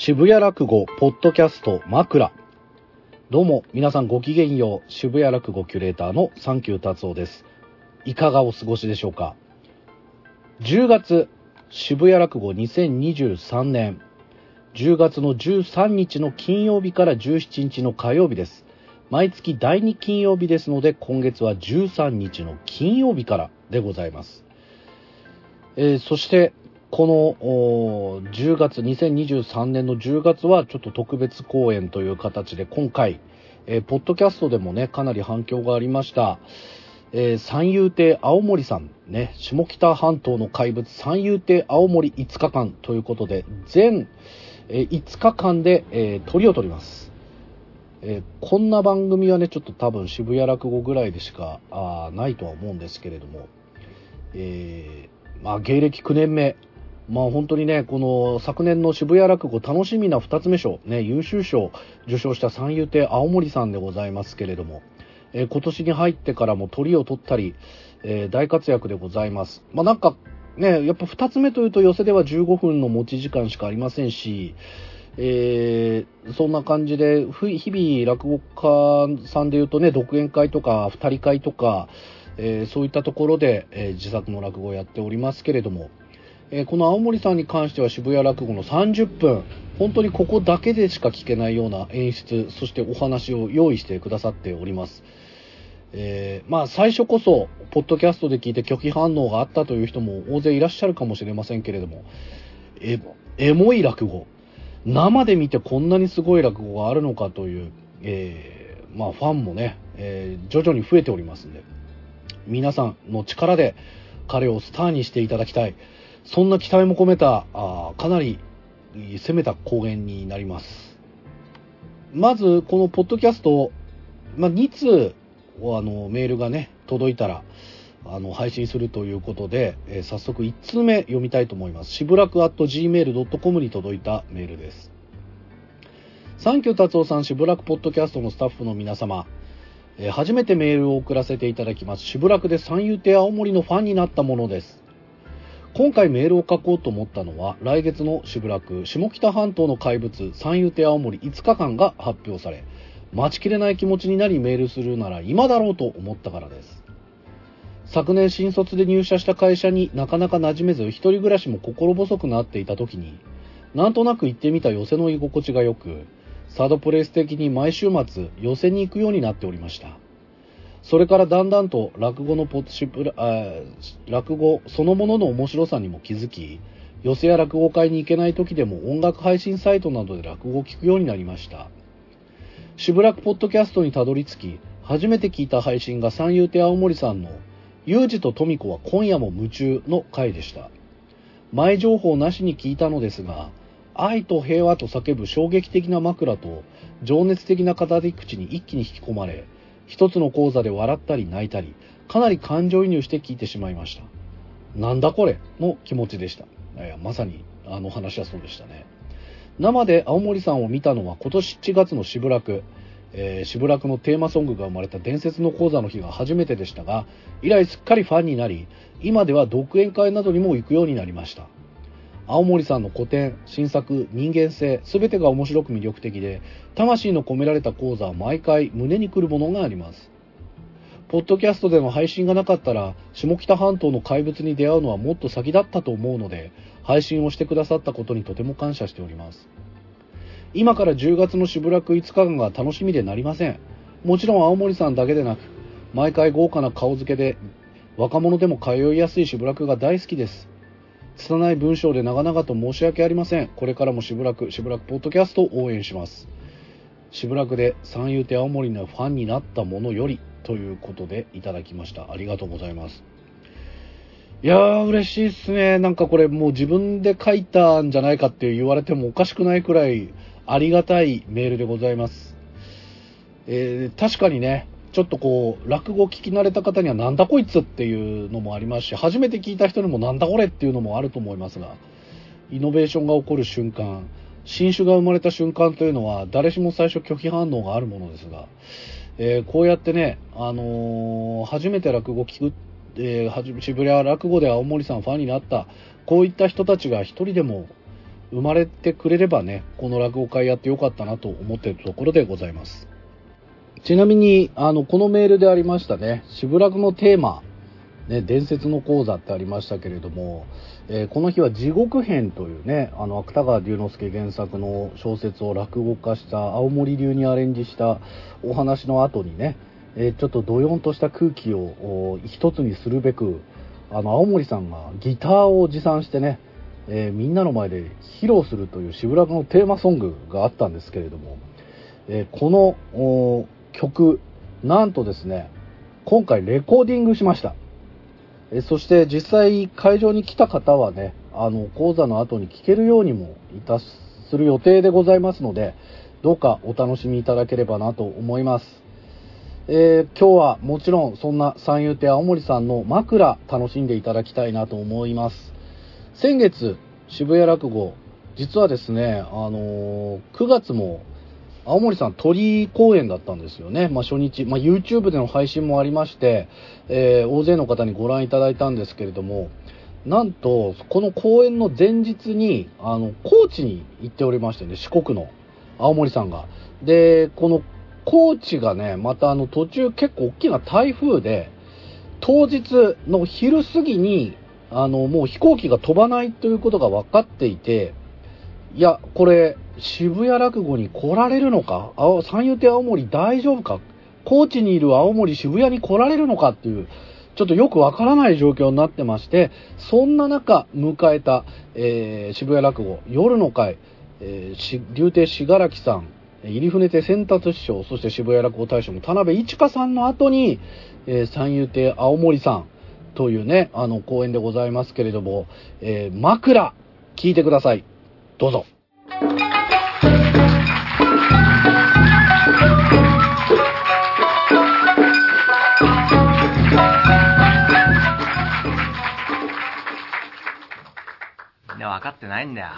渋谷落語ポッドキャスト枕。どうも皆さんごきげんよう。渋谷落語キュレーターのサンキュー達夫です。いかがお過ごしでしょうか？10月渋谷落語2023年。10月の13日の金曜日から17日の火曜日です。毎月第2金曜日ですので今月は13日の金曜日からでございます。えー、そしてこの10月、2023年の10月はちょっと特別公演という形で今回、えー、ポッドキャストでもね、かなり反響がありました。えー、三遊亭青森さん、ね、下北半島の怪物三遊亭青森5日間ということで、全、えー、5日間で、えー、鳥を取ります。えー、こんな番組はね、ちょっと多分渋谷落語ぐらいでしかあないとは思うんですけれども、えー、まあ芸歴9年目、まあ本当にね、この昨年の渋谷落語楽しみな二つ目賞、ね、優秀賞受賞した三遊亭青森さんでございますけれども、えー、今年に入ってからも鳥を取ったり、えー、大活躍でございます。まあなんかね、やっぱ二つ目というと寄せでは15分の持ち時間しかありませんし、えー、そんな感じで、日々落語家さんで言うとね、独演会とか二人会とか、えー、そういったところで、えー、自作の落語をやっておりますけれども、えー、この青森さんに関しては渋谷落語の30分、本当にここだけでしか聞けないような演出、そしてお話を用意してくださっております。えー、まあ最初こそ、ポッドキャストで聞いて拒否反応があったという人も大勢いらっしゃるかもしれませんけれども、え、エモい落語。生で見てこんなにすごい落語があるのかという、えー、まあファンもね、えー、徐々に増えておりますんで、皆さんの力で彼をスターにしていただきたい。そんな期待も込めた、あかなり攻めた公演になります。まず、このポッドキャスト、まあ、2通、あの、メールがね、届いたら、あの、配信するということで、えー、早速1通目読みたいと思います。しぶらく at gmail.com に届いたメールです。サンキュー達夫さん、しぶらくポッドキャストのスタッフの皆様、えー、初めてメールを送らせていただきます。しぶらくで三遊亭青森のファンになったものです。今回メールを書こうと思ったのは、来月のしぶらく、下北半島の怪物、三遊亭青森5日間が発表され、待ちきれない気持ちになりメールするなら今だろうと思ったからです。昨年新卒で入社した会社になかなか馴染めず、一人暮らしも心細くなっていた時に、なんとなく行ってみた寄せの居心地が良く、サードプレイス的に毎週末寄せに行くようになっておりました。それからだんだんと落語のポッシプ落語そのものの面白さにも気づき、寄席や落語会に行けない時でも音楽配信サイトなどで落語を聞くようになりました。しぶらくポッドキャストにたどり着き、初めて聞いた配信が三遊亭青森さんの、ユージと富子は今夜も夢中の回でした。前情報なしに聞いたのですが、愛と平和と叫ぶ衝撃的な枕と、情熱的な語り口に一気に引き込まれ、一つの講座で笑ったり泣いたり、かなり感情移入して聞いてしまいました。なんだこれ？の気持ちでした。いや、まさにあの話はそうでしたね。生で青森さんを見たのは今年7月のしぶらく、えー、しぶらくのテーマソングが生まれた伝説の講座の日が初めてでしたが、以来すっかりファンになり、今では独演会などにも行くようになりました。青森さんの古典、新作、人間性、すべてが面白く魅力的で、魂の込められた講座は毎回胸にくるものがあります。ポッドキャストでの配信がなかったら、下北半島の怪物に出会うのはもっと先だったと思うので、配信をしてくださったことにとても感謝しております。今から10月のしぶらく5日間が楽しみでなりません。もちろん青森さんだけでなく、毎回豪華な顔付けで、若者でも通いやすいしぶらくが大好きです。拙い文章で長々と申し訳ありません。これからもしぶらく、しぶらくポッドキャストを応援します。しぶらくで三遊亭青森のファンになったものよりということでいただきました。ありがとうございます。いやー、嬉しいっすね。なんかこれもう自分で書いたんじゃないかって言われてもおかしくないくらいありがたいメールでございます。えー、確かにね、ちょっとこう、落語聞き慣れた方にはなんだこいつっていうのもありますし、初めて聞いた人にもなんだこれっていうのもあると思いますが、イノベーションが起こる瞬間、新種が生まれた瞬間というのは、誰しも最初拒否反応があるものですが、えー、こうやってね、あのー、初めて落語聞く、えー、渋谷落語で青森さんファンになった、こういった人たちが一人でも生まれてくれればね、この落語会やってよかったなと思っているところでございます。ちなみに、あの、このメールでありましたね、渋楽のテーマ、ね、伝説の講座ってありましたけれども、えー、この日は地獄編というね、あの、芥川龍之介原作の小説を落語化した青森流にアレンジしたお話の後にね、えー、ちょっとドヨンとした空気を一つにするべく、あの、青森さんがギターを持参してね、えー、みんなの前で披露するという渋楽のテーマソングがあったんですけれども、え、この曲、なんとですね、今回レコーディングしました。えそして実際会場に来た方はね、あの、講座の後に聴けるようにもいたする予定でございますので、どうかお楽しみいただければなと思います。えー、今日はもちろんそんな三遊亭青森さんの枕楽しんでいただきたいなと思います。先月、渋谷落語、実はですね、あのー、9月も青森さん鳥公演だったんですよね。まあ、初日、まあ、YouTube での配信もありまして、えー、大勢の方にご覧いただいたんですけれども、なんと、この公演の前日に、あの、高知に行っておりましてね、四国の青森さんが。で、この高知がね、またあの途中結構大きな台風で、当日の昼過ぎに、あの、もう飛行機が飛ばないということが分かっていて、いや、これ、渋谷落語に来られるのか？三遊亭青森大丈夫か？高知にいる青森渋谷に来られるのかっていう、ちょっとよくわからない状況になってまして、そんな中迎えた、えー、渋谷落語、夜の会、えー、竜亭信楽さん、入船亭先達師匠、そして渋谷落語大賞の田辺一華さんの後に、えー、三遊亭青森さんというね、あの、公演でございますけれども、えー、枕、聞いてください。どうぞ。みんな分かってないんだよ。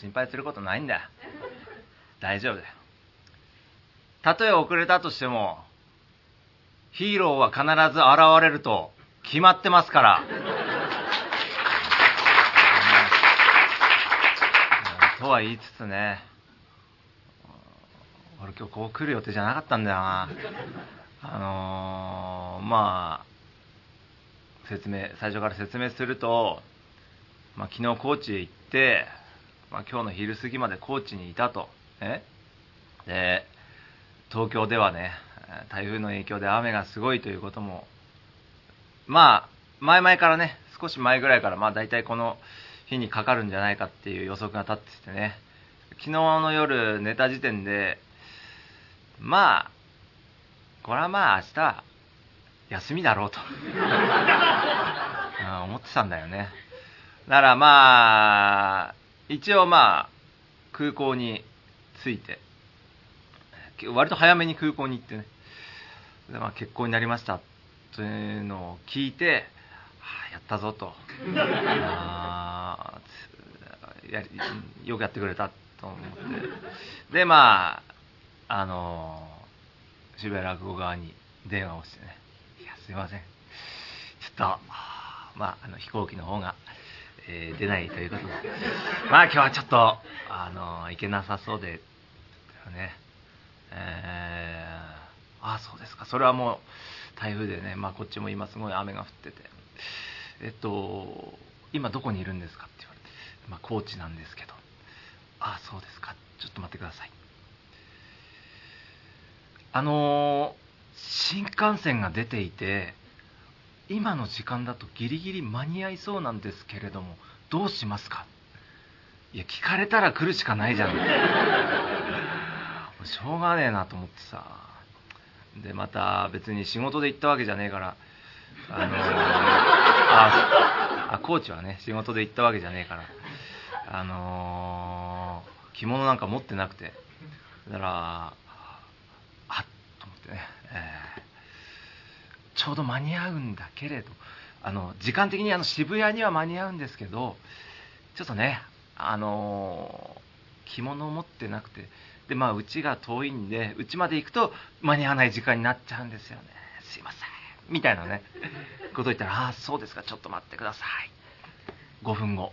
心配することないんだよ。大丈夫だよ。たとえ遅れたとしても、ヒーローは必ず現れると決まってますから。とは言いつつね、俺今日こう来る予定じゃなかったんだよな。あのー、まあ、説明、最初から説明すると、まあ、昨日高知へ行って、まあ、今日の昼過ぎまで高知にいたと。えで東京ではね台風の影響で雨がすごいということもまあ前々からね少し前ぐらいからまあ大体この日にかかるんじゃないかっていう予測が立っててね。昨日の夜寝た時点でまあこれはまあ明日休みだろうと。思ってたんだよね。だからまあ一応まあ空港に着いて、割と早めに空港に行ってね、でまあ、結婚になりましたというのを聞いて、はあ、やったぞと。あ やよくやってくれたと思って。で、まあ、あの渋谷落語側に電話をしてね、いや、すいません。ちょっと、まあ、あの飛行機の方が、えー、出ないということで、まあ今日はちょっと、あの行けなさそうで、ね。えー、ああ、そうですか。それはもう台風でね、まあこっちも今すごい雨が降ってて、えっと、今どこにいるんですかって、まあ高知なんですけど、ああ、そうですか。ちょっと待ってください。あの新幹線が出ていて、今の時間だとギリギリ間に合いそうなんですけれども、どうしますか？いや、聞かれたら来るしかないじゃん。しょうがねえなと思ってさでまた別に仕事で行ったわけじゃねえからあのー、ああコーチはね仕事で行ったわけじゃねえからあのー、着物なんか持ってなくて。だからあっと思ってね、えー、ちょうど間に合うんだけれど。あの時間的にあの渋谷には間に合うんですけどちょっとねあの着物を持ってなくて。でまあうちが遠いんでうちまで行くと間に合わない時間になっちゃうんですよね。すいません。みたいなね。こと言ったら「ああそうですか。ちょっと待ってください」5分後。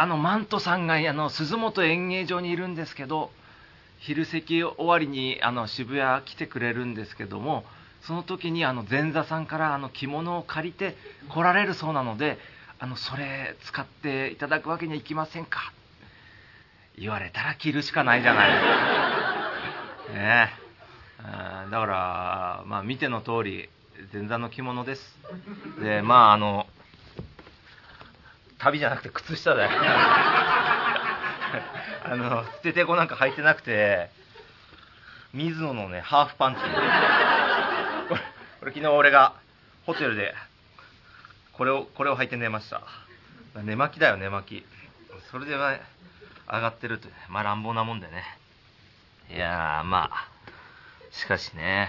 あのマントさんがあの鈴本演芸場にいるんですけど昼席終わりにあの渋谷来てくれるんですけどもその時にあの前座さんからあの着物を借りて来られるそうなのであのそれ使っていただくわけにはいきませんか言われたら着るしかないじゃない。ね。えだからまあ見ての通り前座の着物です。でまああの旅じゃなくて靴下だよ。あの捨ててこなんか履いてなくて水野のねハーフパンツ。これこれ昨日俺がホテルでこれをこれを履いて寝ました。寝巻きだよ寝巻き。それで、ね、上がってるとまあ乱暴なもんでね。いやまあしかしね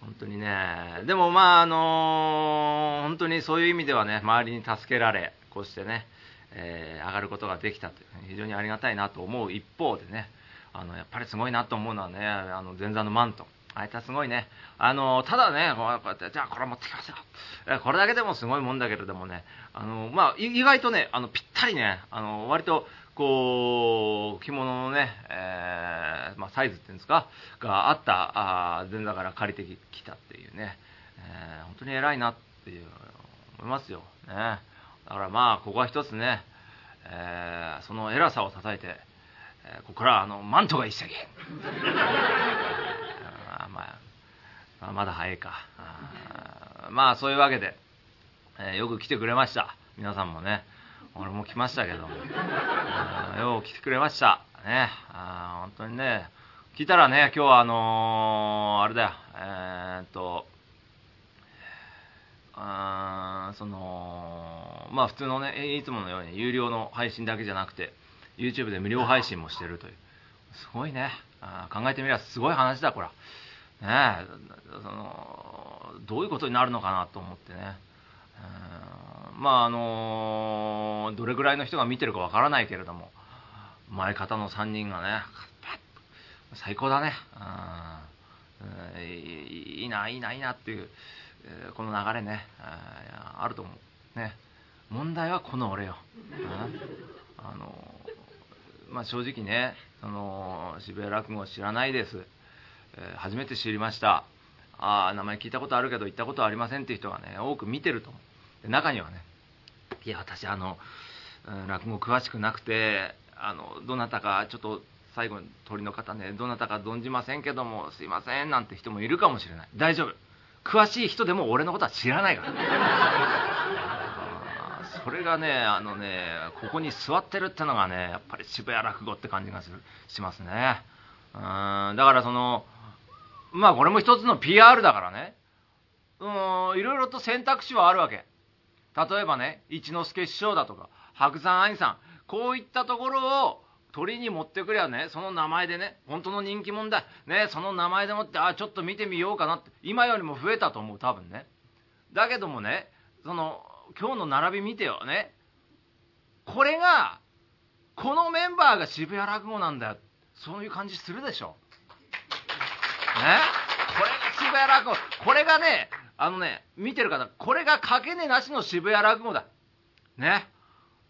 本当にねでもまああのー、本当にそういう意味ではね周りに助けられこうしてね、えー、上がることができたという非常にありがたいなと思う一方でねあのやっぱりすごいなと思うのはねあの前座のマントあいつはすごいね。あの、ただね、こうやって、じゃあこれ持ってきますよ。これだけでもすごいもんだけれどもね、あの、まあ、意外とね、あの、ぴったりね、あの、割と、こう、着物のね、えー、まあ、サイズっていうんですか、があった、あ前座から借りてきたっていうね、えー、本当に偉いなっていう、思いますよ。ね。だからまあここは一つね、えー、その偉さを叩いて、えー、ここからあのマントが一席あまあ、まだ早いか。あまあそういうわけで、えー、よく来てくれました。皆さんもね俺も来ましたけども。よく来てくれました。ねあ本当にね聞いたらね今日はあのー、あれだよ。えー、っとあそのまあ普通のねいつものように有料の配信だけじゃなくて YouTube で無料配信もしてるという。すごいね。あ考えてみればすごい話だこれねそのどういうことになるのかなと思ってね。まああのどれぐらいの人が見てるかわからないけれども前方の3人がね最高だね。いいないいないいなっていうこの流れねあると思う。ね。問題はこの俺よ、あ？のまあ、正直ねその渋谷落語を知らないです、えー、初めて知りました。ああ名前聞いたことあるけど行ったことありませんっていう人がね多く見てると思う。中にはねいや私あの、落語詳しくなくてあのどなたかちょっと最後に鳥の方ねどなたか存じませんけどもすいませんなんて人もいるかもしれない。大丈夫。詳しい人でも俺のことは知らないから。それがねあのねここに座ってるってのがねやっぱり渋谷落語って感じがするしますねうんだからそのまあこれも一つの PR だからねうんいろいろと選択肢はあるわけ例えばね一之輔師匠だとか白山愛さんこういったところを鳥に持ってくりゃね、その名前でね、本当の人気者だ。ね、その名前でもって、あ、ちょっと見てみようかなって。今よりも増えたと思う、多分ね。だけどもね、その、今日の並び見てよね。これが、このメンバーが渋谷落語なんだよ。そういう感じするでしょ。ね？これが渋谷落語。これがね、あのね、見てる方、これがかけねなしの渋谷落語だ。ね？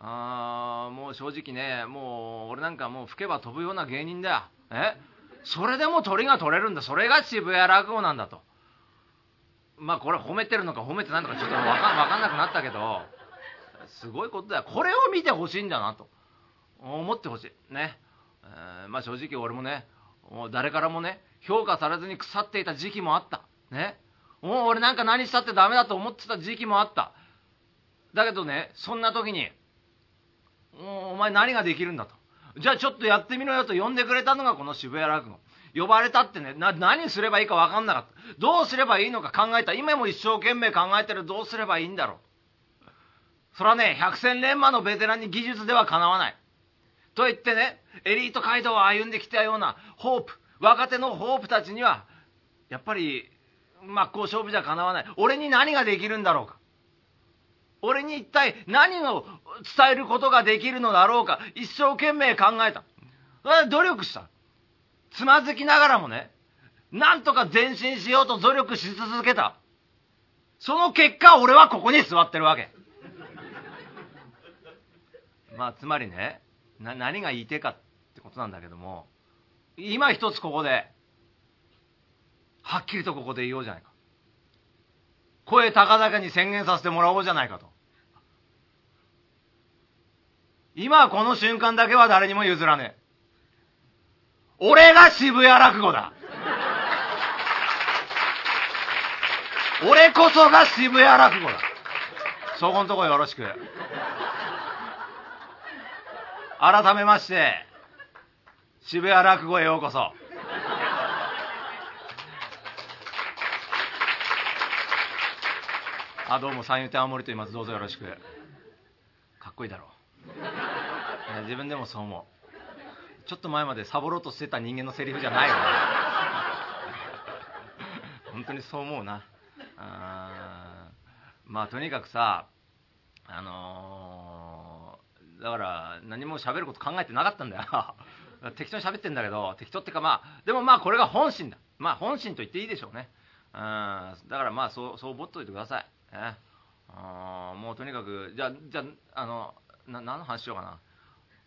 あもう正直ねもう俺なんかもう吹けば飛ぶような芸人だよえ？それでも鳥が取れるんだそれが渋谷落語なんだとまあこれ褒めてるのか褒めてないのかちょっと分か分かんなくなったけどすごいことだよ。これを見てほしいんだなと。思ってほしい。ね、えー、まあ正直俺もねもう誰からもね評価されずに腐っていた時期もあった。ね。もう俺なんか何したってダメだと思ってた時期もあった。だけどねそんな時にお前何ができるんだと。じゃあちょっとやってみろよと呼んでくれたのがこの渋谷落語。呼ばれたってね、な、何すればいいか分かんなかった。どうすればいいのか考えた。今も一生懸命考えてるどうすればいいんだろう。それはね、百戦錬磨のベテランに技術ではかなわない。と言ってね、エリート街道を歩んできたようなホープ、若手のホープたちには、やっぱり、真っ向勝負じゃかなわない。俺に何ができるんだろうか。俺に一体何を伝えることができるのだろうか一生懸命考えた努力したつまずきながらもねなんとか前進しようと努力し続けたその結果俺はここに座ってるわけ まあ、つまりね、な、何が言いてかってことなんだけども、今一つここで、はっきりとここで言おうじゃないか。声高々に宣言させてもらおうじゃないかと。今この瞬間だけは誰にも譲らねえ。俺が渋谷落語だ。俺こそが渋谷落語だ。そこんとこよろしく。改めまして、渋谷落語へようこそ。あ、どうも、三遊亭青森と言います。どうぞよろしく。かっこいいだろう。自分でもそう思う。ちょっと前までサボろうとしてた人間のセリフじゃないよね。本当にそう思うな。あまあ、とにかくさ、あのー、だから何も喋ること考えてなかったんだよ。適当に喋ってんだけど、適当ってかまあ、でもまあこれが本心だ。まあ本心と言っていいでしょうね。うん、だからまあそう、そう思っといてください。ね、あもうとにかく、じゃあ、じゃあ、あの、な何の話しようかな。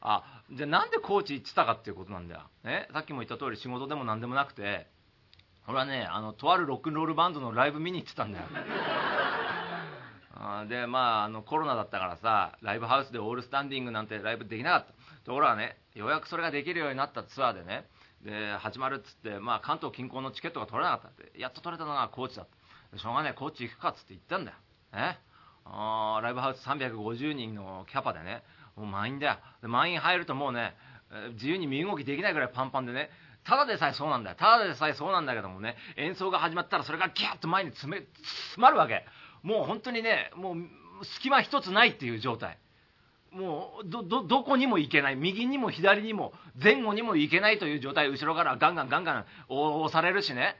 あ、じゃあなんでコーチ行ってたかっていうことなんだよ。ね、さっきも言った通り仕事でも何でもなくて、俺はね、あの、とあるロックンロールバンドのライブ見に行ってたんだよ。あで、まあ、あの、コロナだったからさ、ライブハウスでオールスタンディングなんてライブできなかった。ところがね、ようやくそれができるようになったツアーでね、で、始まるっつって、まあ、関東近郊のチケットが取れなかったって、やっと取れたのがコーチだった。しょうがない、コーチ行くかっつって言ったんだよ。えあライブハウス350人のキャパでね、もう満員だよ。満員入るともうね、自由に身動きできないぐらいパンパンでね、ただでさえそうなんだよ。ただでさえそうなんだけどもね、演奏が始まったらそれがギャッと前に詰め、詰まるわけ。もう本当にね、もう隙間一つないっていう状態。もうど、こにも行けない。右にも左にも前後にも行けないという状態。後ろからガンガンガンガン押されるしね。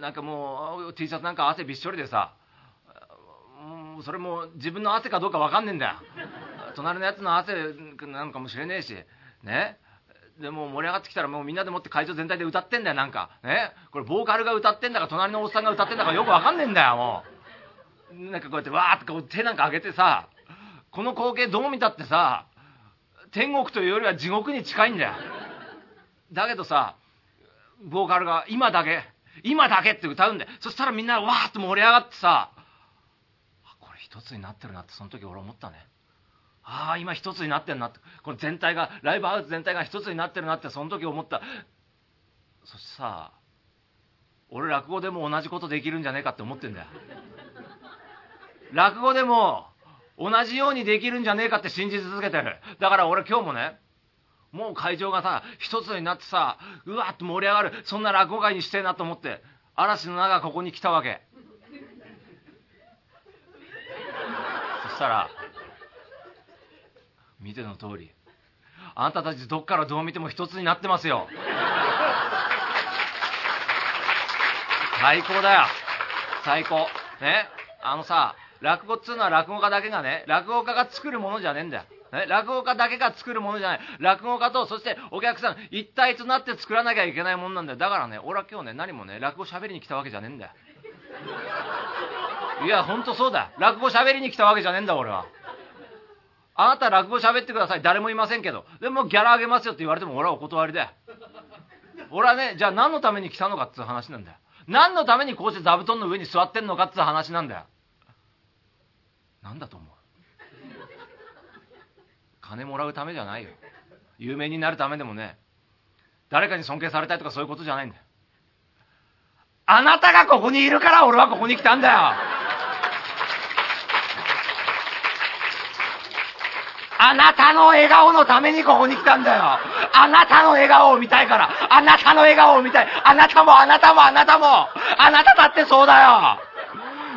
なんかもう T シャツなんか汗びっしょりでさ、それも自分の汗かどうか分かんねえんだよ隣のやつの汗なのかもしれねえしね？でも盛り上がってきたらもうみんなでもって会場全体で歌ってんだよなんか。ね？これボーカルが歌ってんだか隣のおっさんが歌ってんだかよく分かんねえんだよもう。なんかこうやってわーってこう手なんか上げてさこの光景どう見たってさ天国というよりは地獄に近いんだよ。だけどさボーカルが今だけ今だけって歌うんだよ。そしたらみんなわーって盛り上がってさこれ一つになってるなってその時俺思ったね。ああ今一つになってるなって。この全体がライブハウス全体が一つになってるなってその時思った。そしてさ俺落語でも同じことできるんじゃねえかって思ってんだよ。落語でも同じようにできるんじゃねえかって信じ続けてる。だから俺今日もねもう会場がさ一つになってさうわっと盛り上がるそんな落語会にしてえなと思って嵐の中ここに来たわけ。そしたら見ての通りあんたたちどっからどう見ても一つになってますよ最高だよ最高ね？あのさ落語っつうのは落語家だけがね落語家が作るものじゃねえんだよ、落語家だけが作るものじゃない。落語家と、そしてお客さん、一体となって作らなきゃいけないもんなんだよ。だからね、俺は今日ね、何もね、落語喋りに来たわけじゃねえんだよ。いや、ほんとそうだ。落語喋りに来たわけじゃねえんだ、俺は。あなた落語喋ってください。誰もいませんけど。でもギャラあげますよって言われても俺はお断りだよ。俺はね、じゃあ何のために来たのかっていう話なんだよ。何のためにこうして座布団の上に座ってんのかっていう話なんだよ。なんだと思う？金もらうためじゃないよ。有名になるためでもね、誰かに尊敬されたいとかそういうことじゃないんだよ。あなたがここにいるから俺はここに来たんだよ。あなたの笑顔のためにここに来たんだよ。あなたの笑顔を見たいから。あなたの笑顔を見たい。あなたもあなたもあなたも。あなただってそうだよ。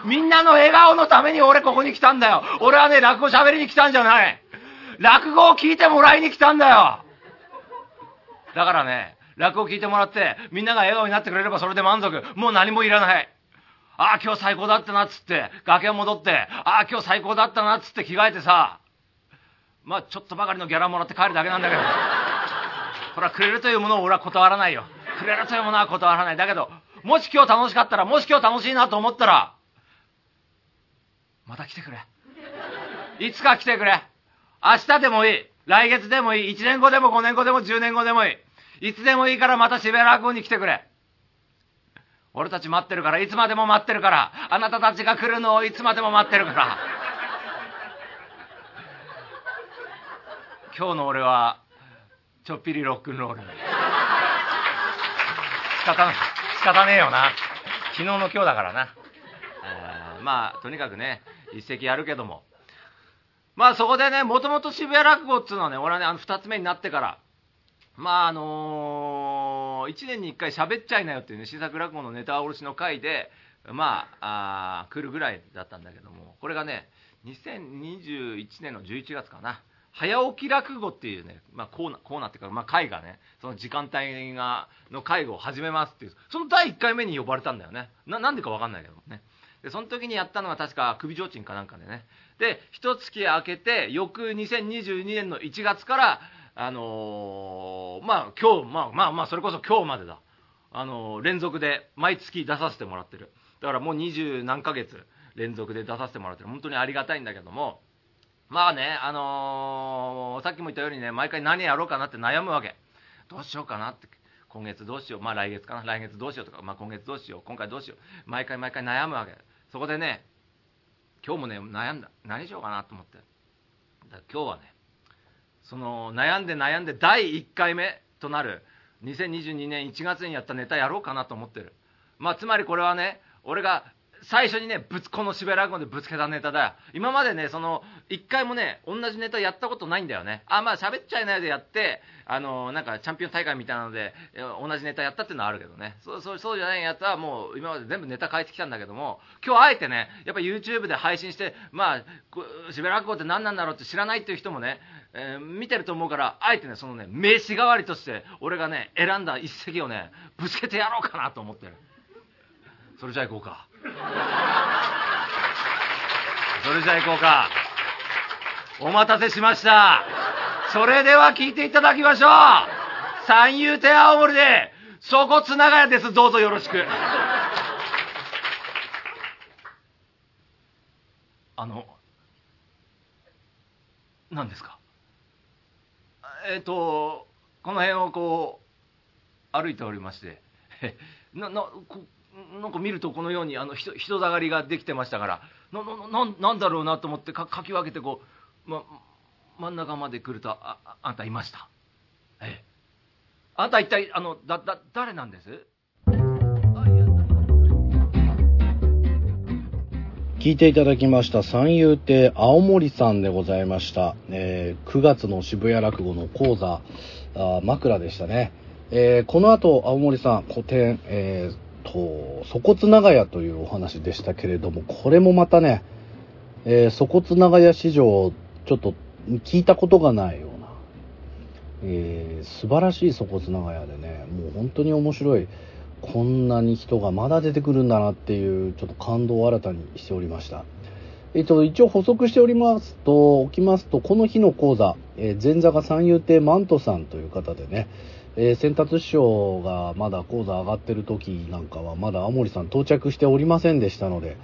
みんなの笑顔のために俺ここに来たんだよ。俺はね、落語喋りに来たんじゃない。落語を聞いてもらいに来たんだよ。だからね、落語を聞いてもらって、みんなが笑顔になってくれればそれで満足。もう何もいらない。ああ、今日最高だったなっつって、崖を戻って、ああ、今日最高だったなっつって着替えてさ、まあちょっとばかりのギャラもらって帰るだけなんだけど これはくれるというものを俺は断らないよくれるというものは断らないだけどもし今日楽しかったらもし今日楽しいなと思ったらまた来てくれいつか来てくれ明日でもいい。来月でもいい。1年後でも5年後でも10年後でもいい。いつでもいいからまた渋谷落語に来てくれ。俺たち待ってるから、いつまでも待ってるから。あなたたちが来るのをいつまでも待ってるから。今日の俺は、ちょっぴりロックンロール。仕方、仕方ねえよな。昨日の今日だからな。え、まあ、とにかくね、一席やるけども。まあそこでね、もともと渋谷落語っていうのはね、俺はね、あの二つ目になってから、まああのー、1年に1回喋っちゃいなよっていうね、新作落語のネタ卸しの回で、まあ、あ来るぐらいだったんだけども、これがね、2021年の11月かな。早起き落語っていうね、まあ、コーナー、コーナーっていうか、まあ、会がね、その時間帯が、の会を始めますっていう、その第1回目に呼ばれたんだよね。な、なんでかわかんないけどね。で、その時にやったのは確か首提灯かなんかでね。で、一月明けて、翌2022年の1月から、あのー、まあ、今日、まあまあまあ、それこそ今日までだ。あのー、連続で毎月出させてもらってる。だからもう二十何ヶ月連続で出させてもらってる。本当にありがたいんだけども、まあね、あのー、さっきも言ったようにね、毎回何やろうかなって悩むわけ。どうしようかなって。今月どうしよう。まあ来月かな。来月どうしようとか、まあ今月どうしよう。今回どうしよう。毎回毎回悩むわけ。そこでね、今日もね、悩んだ。何しようかなと思って。だ今日はね、その悩んで悩んで第1回目となる2022年1月にやったネタやろうかなと思ってる。まあつまりこれはね、俺が最初にね、ぶつ、この渋谷落語でぶつけたネタだよ。今までね、その、一回もね、同じネタやったことないんだよね。あ、まあ喋っちゃいないでやって、あの、なんかチャンピオン大会みたいなので、同じネタやったっていうのはあるけどね。そう、そう、そうじゃないやつはもう、今まで全部ネタ変えてきたんだけども、今日あえてね、やっぱ YouTube で配信して、まあ、渋谷落語って何なんだろうって知らないっていう人もね、えー、見てると思うから、あえてね、そのね、名刺代わりとして、俺がね、選んだ一席をね、ぶつけてやろうかなと思ってる。それじゃあ行こうか。それじゃあ行こうか。お待たせしました。それでは聞いていただきましょう。三遊亭青森で、そこつながやです。どうぞよろしく。あの、何ですか？えっ、ー、と、この辺をこう、歩いておりまして、な、な、こなんか見るとこのようにあの人人だかりができてましたからななななんだろうなと思ってかかき分けてこう、ま、真ん中まで来るとああんたいました？ええ。あんた一体あのだだ誰なんです？聞いていただきました三遊亭青森さんでございました、えー、9月の渋谷落語の講座あ枕でしたね、えー、この後青森さん古典、えーと、粗骨長屋というお話でしたけれども、これもまたね、えー、粗骨長屋史上、ちょっと聞いたことがないような、えー、素晴らしい粗骨長屋でね、もう本当に面白い、こんなに人がまだ出てくるんだなっていう、ちょっと感動を新たにしておりました。えっと、一応補足しておりますと、おきますと、この日の講座、えー、前座が三遊亭マントさんという方でね、えー、先達師匠がまだ講座上がってる時なんかはまだ青森さん到着しておりませんでしたので、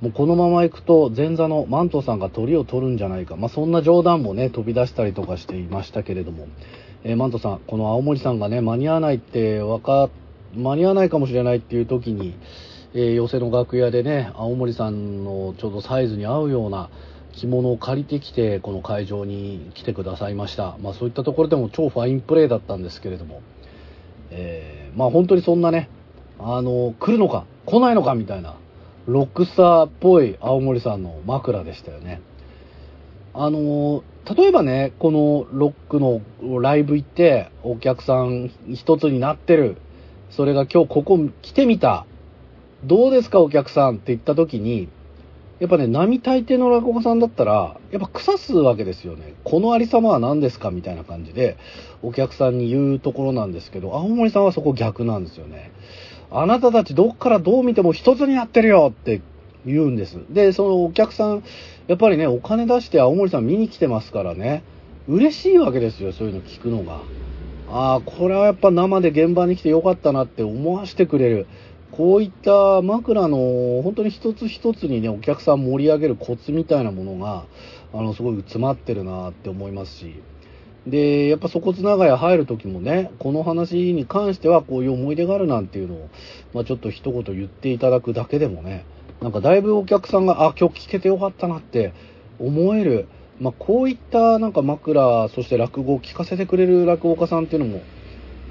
もうこのまま行くと前座のマントさんが鳥を取るんじゃないか、まあ、そんな冗談もね、飛び出したりとかしていましたけれども、えー、マントさん、この青森さんがね、間に合わないってわか、間に合わないかもしれないっていう時に、えー、寄席の楽屋でね、青森さんのちょうどサイズに合うような、着物を借りてきてこの会場に来てくださいました、まあ、そういったところでも超ファインプレーだったんですけれども、えー、まあ本当にそんなねあの来るのか来ないのかみたいなロックスターっぽい青森さんの枕でしたよね。あの例えばねこのロックのライブ行ってお客さん一つになってる。それが今日ここ来てみた。どうですかお客さんって言った時にやっぱね、並大抵の落語家さんだったら、やっぱ腐すわけですよね。このありさまは何ですかみたいな感じで、お客さんに言うところなんですけど、青森さんはそこ逆なんですよね。あなたたちどっからどう見ても一つになってるよって言うんです。で、そのお客さん、やっぱりね、お金出して青森さん見に来てますからね、嬉しいわけですよ、そういうの聞くのが。ああ、これはやっぱ生で現場に来てよかったなって思わせてくれる。こういった枕の本当に一つ一つにね、お客さん盛り上げるコツみたいなものが、あの、すごい詰まってるなって思いますし、で、やっぱそこつなが入る時もね、この話に関してはこういう思い出があるなんていうのを、まあちょっと一言言っていただくだけでもね、なんかだいぶお客さんが、あ、今日聞けてよかったなって思える、まあこういったなんか枕、そして落語を聞かせてくれる落語家さんっていうのも、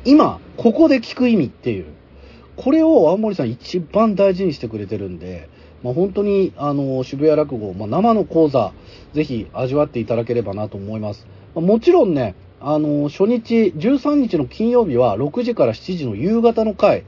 今、ここで聞く意味っていう、これを青森さん一番大事にしてくれてるんで、まあ、本当に、あの、渋谷落語、まあ、生の講座、ぜひ味わっていただければなと思います。まあ、もちろんね、あの、初日、13日の金曜日は6時から7時の夕方の回、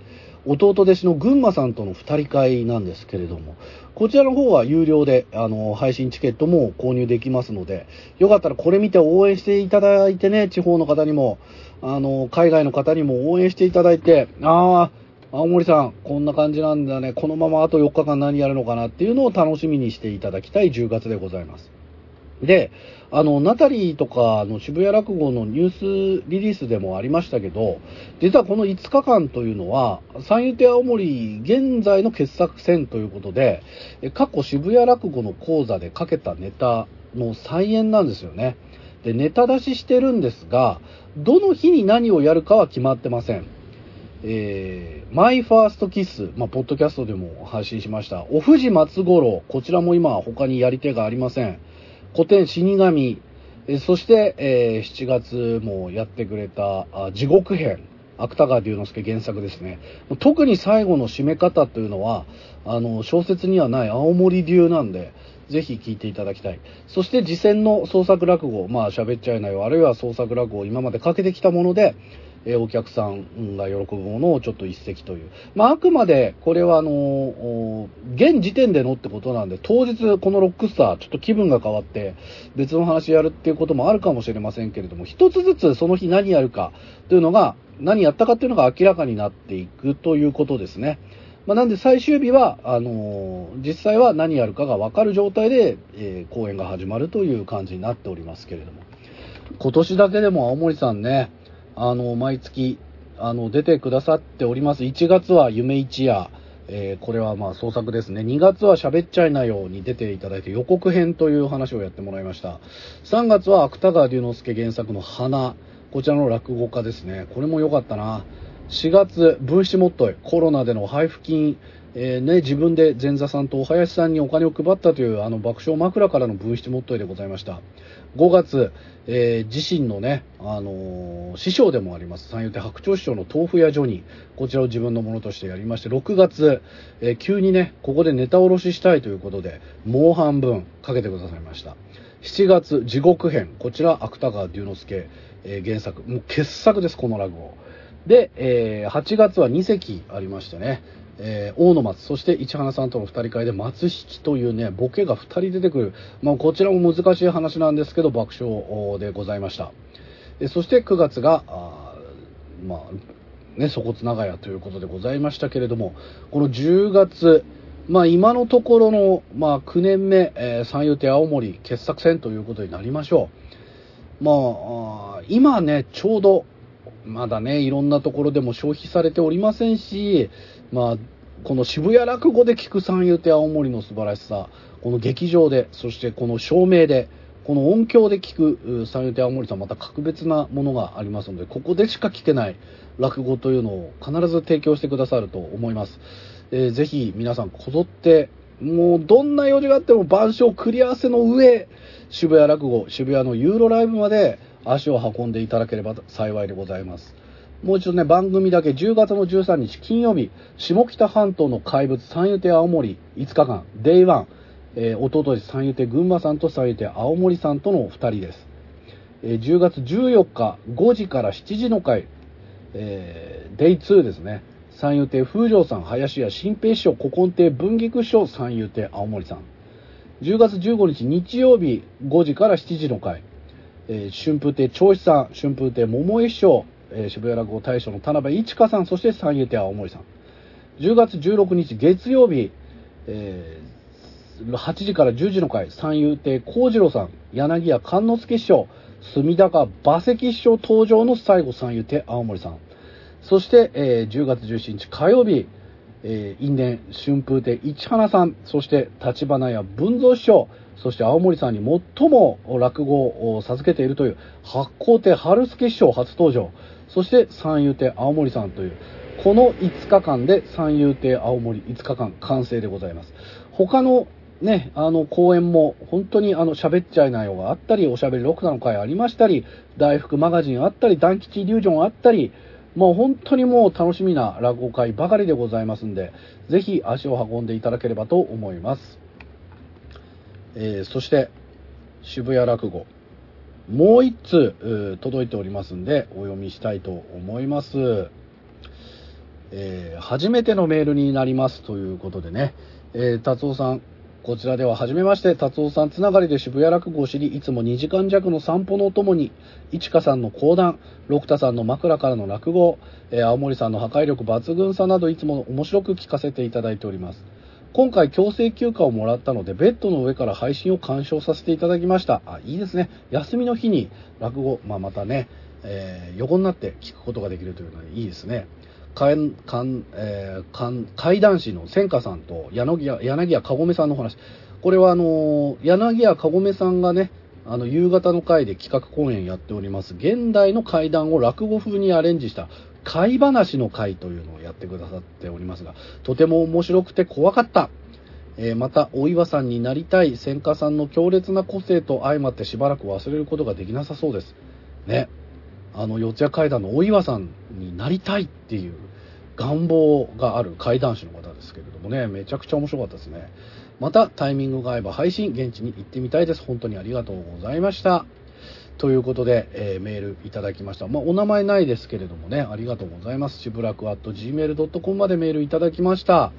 弟弟子の群馬さんとの二人会なんですけれども、こちらの方は有料で、あの、配信チケットも購入できますので、よかったらこれ見て応援していただいてね、地方の方にも、あの、海外の方にも応援していただいて、ああ、青森さん、こんな感じなんだね。このままあと4日間何やるのかなっていうのを楽しみにしていただきたい10月でございます。で、あの、ナタリーとかの渋谷落語のニュースリリースでもありましたけど、実はこの5日間というのは、三遊亭青森現在の傑作選ということで、過去渋谷落語の講座でかけたネタの再演なんですよね。で、ネタ出ししてるんですが、どの日に何をやるかは決まってません。えー、マイファーストキス、まあ、ポッドキャストでも配信しました。お藤松五郎、こちらも今他にやり手がありません。古典死神、えそして、えー、7月もやってくれたあ地獄編、芥川龍之介原作ですね。特に最後の締め方というのは、あの、小説にはない青森流なんで、ぜひ聞いていただきたい。そして次戦の創作落語、まあ喋っちゃいないよ、あるいは創作落語今までかけてきたもので、えお客さんが喜ぶものをちょっと一席という。まあ、あくまで、これはあの、現時点でのってことなんで、当日このロックスター、ちょっと気分が変わって、別の話やるっていうこともあるかもしれませんけれども、一つずつその日何やるかというのが、何やったかっていうのが明らかになっていくということですね。まあ、なんで最終日は、あのー、実際は何やるかが分かる状態で、えー、公演が始まるという感じになっておりますけれども。今年だけでも青森さんね、あの、毎月、あの、出てくださっております。1月は夢一夜。えー、これはまあ創作ですね。2月は喋っちゃいなように出ていただいて予告編という話をやってもらいました。3月は芥川龍之介原作の花。こちらの落語家ですね。これも良かったな。4月、分子もっとい。コロナでの配布金、えー、ね、自分で前座さんとお林さんにお金を配ったというあの爆笑枕からの分室もっといでございました。5月、えー、自身のね、あのー、師匠でもあります、三遊亭白鳥師匠の豆腐屋ジョニー、こちらを自分のものとしてやりまして、6月、えー、急にね、ここでネタ下ろししたいということで、もう半分かけてくださいました。7月、地獄編、こちら、芥川龍之介、え原作、もう傑作です、この落語。で、え8月は2席ありましてね、えー、大野松、そして市花さんとの二人会で松引というね、ボケが二人出てくる。まあ、こちらも難しい話なんですけど、爆笑でございました。えそして9月が、あまあ、ね、粗骨長屋ということでございましたけれども、この10月、まあ今のところの、まあ9年目、えー、三遊亭青森傑作戦ということになりましょう。ま、あ今ね、ちょうど、まだね、いろんなところでも消費されておりませんし、まあ、この渋谷落語で聞く三遊亭青森の素晴らしさ、この劇場で、そしてこの照明で、この音響で聞く三遊亭青森さんまた格別なものがありますので、ここでしか聞けない落語というのを必ず提供してくださると思います。えー、ぜひ皆さんこぞって、もうどんな用事があっても晩鐘繰り合わせの上、渋谷落語、渋谷のユーロライブまで足を運んでいただければ幸いでございます。もう一度ね、番組だけ10月の13日金曜日、下北半島の怪物三遊亭青森5日間、 Day One、えー、弟です三遊亭群馬さんと三遊亭青森さんとの2人です。えー、10月14日5時から7時の回、えー、 Day 2ですね。三遊亭風城さん、林家新平師匠、古今亭文菊師匠、三遊亭青森さん。10月15日日曜日5時から7時の回、えー、春風亭長子さん、春風亭桃江師匠、えー、渋谷落語大賞の田辺一華さん、そして三遊亭青森さん。10月16日月曜日、えー、8時から10時の回、三遊亭幸次郎さん、柳家勘之助師匠、隅田川馬石師匠登場の最後三遊亭青森さん。そして、えー、10月17日火曜日、えー、因縁春風亭市花さん、そして立花屋文蔵師匠、そして青森さんに最も落語を授けているという八甲亭春助師匠初登場、そして三遊亭青森さんという、この5日間で三遊亭青森5日間完成でございます。他のね、あの公演も本当にあの喋っちゃいないよがあったり、おしゃべりロックの会ありましたり、大福マガジンあったり、団吉イリュージョンあったり、もう本当にもう楽しみな落語会ばかりでございますんで、ぜひ足を運んでいただければと思います。えー、そして、渋谷落語。もう一通届いておりますんで、お読みしたいと思います。えー、初めてのメールになりますということでね、えー、達夫さん、こちらでは初めまして、達夫さんつながりで渋谷落語を知り、いつも2時間弱の散歩のお供に、市香さんの講談、六田さんの枕からの落語、えー、青森さんの破壊力抜群さなどいつも面白く聞かせていただいております。今回強制休暇をもらったので、ベッドの上から配信を鑑賞させていただきました。あ、いいですね。休みの日に落語、まあ、またね、えー、横になって聞くことができるというのはいいですね。かん、かん、えー、かん、怪談師の千華さんと柳家、柳家かごめさんの話。これはあの、柳家かごめさんがね、あの、夕方の会で企画公演やっております、現代の怪談を落語風にアレンジした、怪話の会というのをやってくださっておりますが、とても面白くて怖かった。えー、また、大岩さんになりたい千華さんの強烈な個性と相まってしばらく忘れることができなさそうです。ね。あの、四谷階段の大岩さんになりたいっていう願望がある怪談師の方ですけれどもね、めちゃくちゃ面白かったですね。また、タイミングが合えば配信、現地に行ってみたいです。本当にありがとうございました。ということで、えー、メールいただきました。まあ、お名前ないですけれどもね、ありがとうございます。しぶらく at gmail.com までメールいただきました。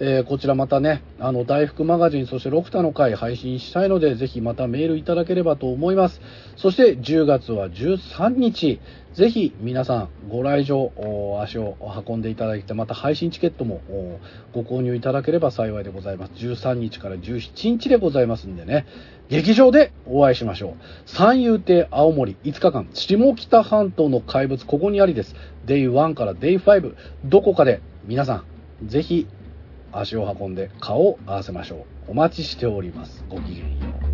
えー、こちらまたね、あの、大福マガジン、そしてロクタの会配信したいので、ぜひまたメールいただければと思います。そして10月は13日、ぜひ皆さんご来場、足を運んでいただいて、また配信チケットもご購入いただければ幸いでございます。13日から17日でございますんでね、劇場でお会いしましょう。三遊亭青森5日間、下北半島の怪物ここにありです。デイ1からデイ5、どこかで皆さん、ぜひ足を運んで顔を合わせましょう。お待ちしております。ごきげんよう。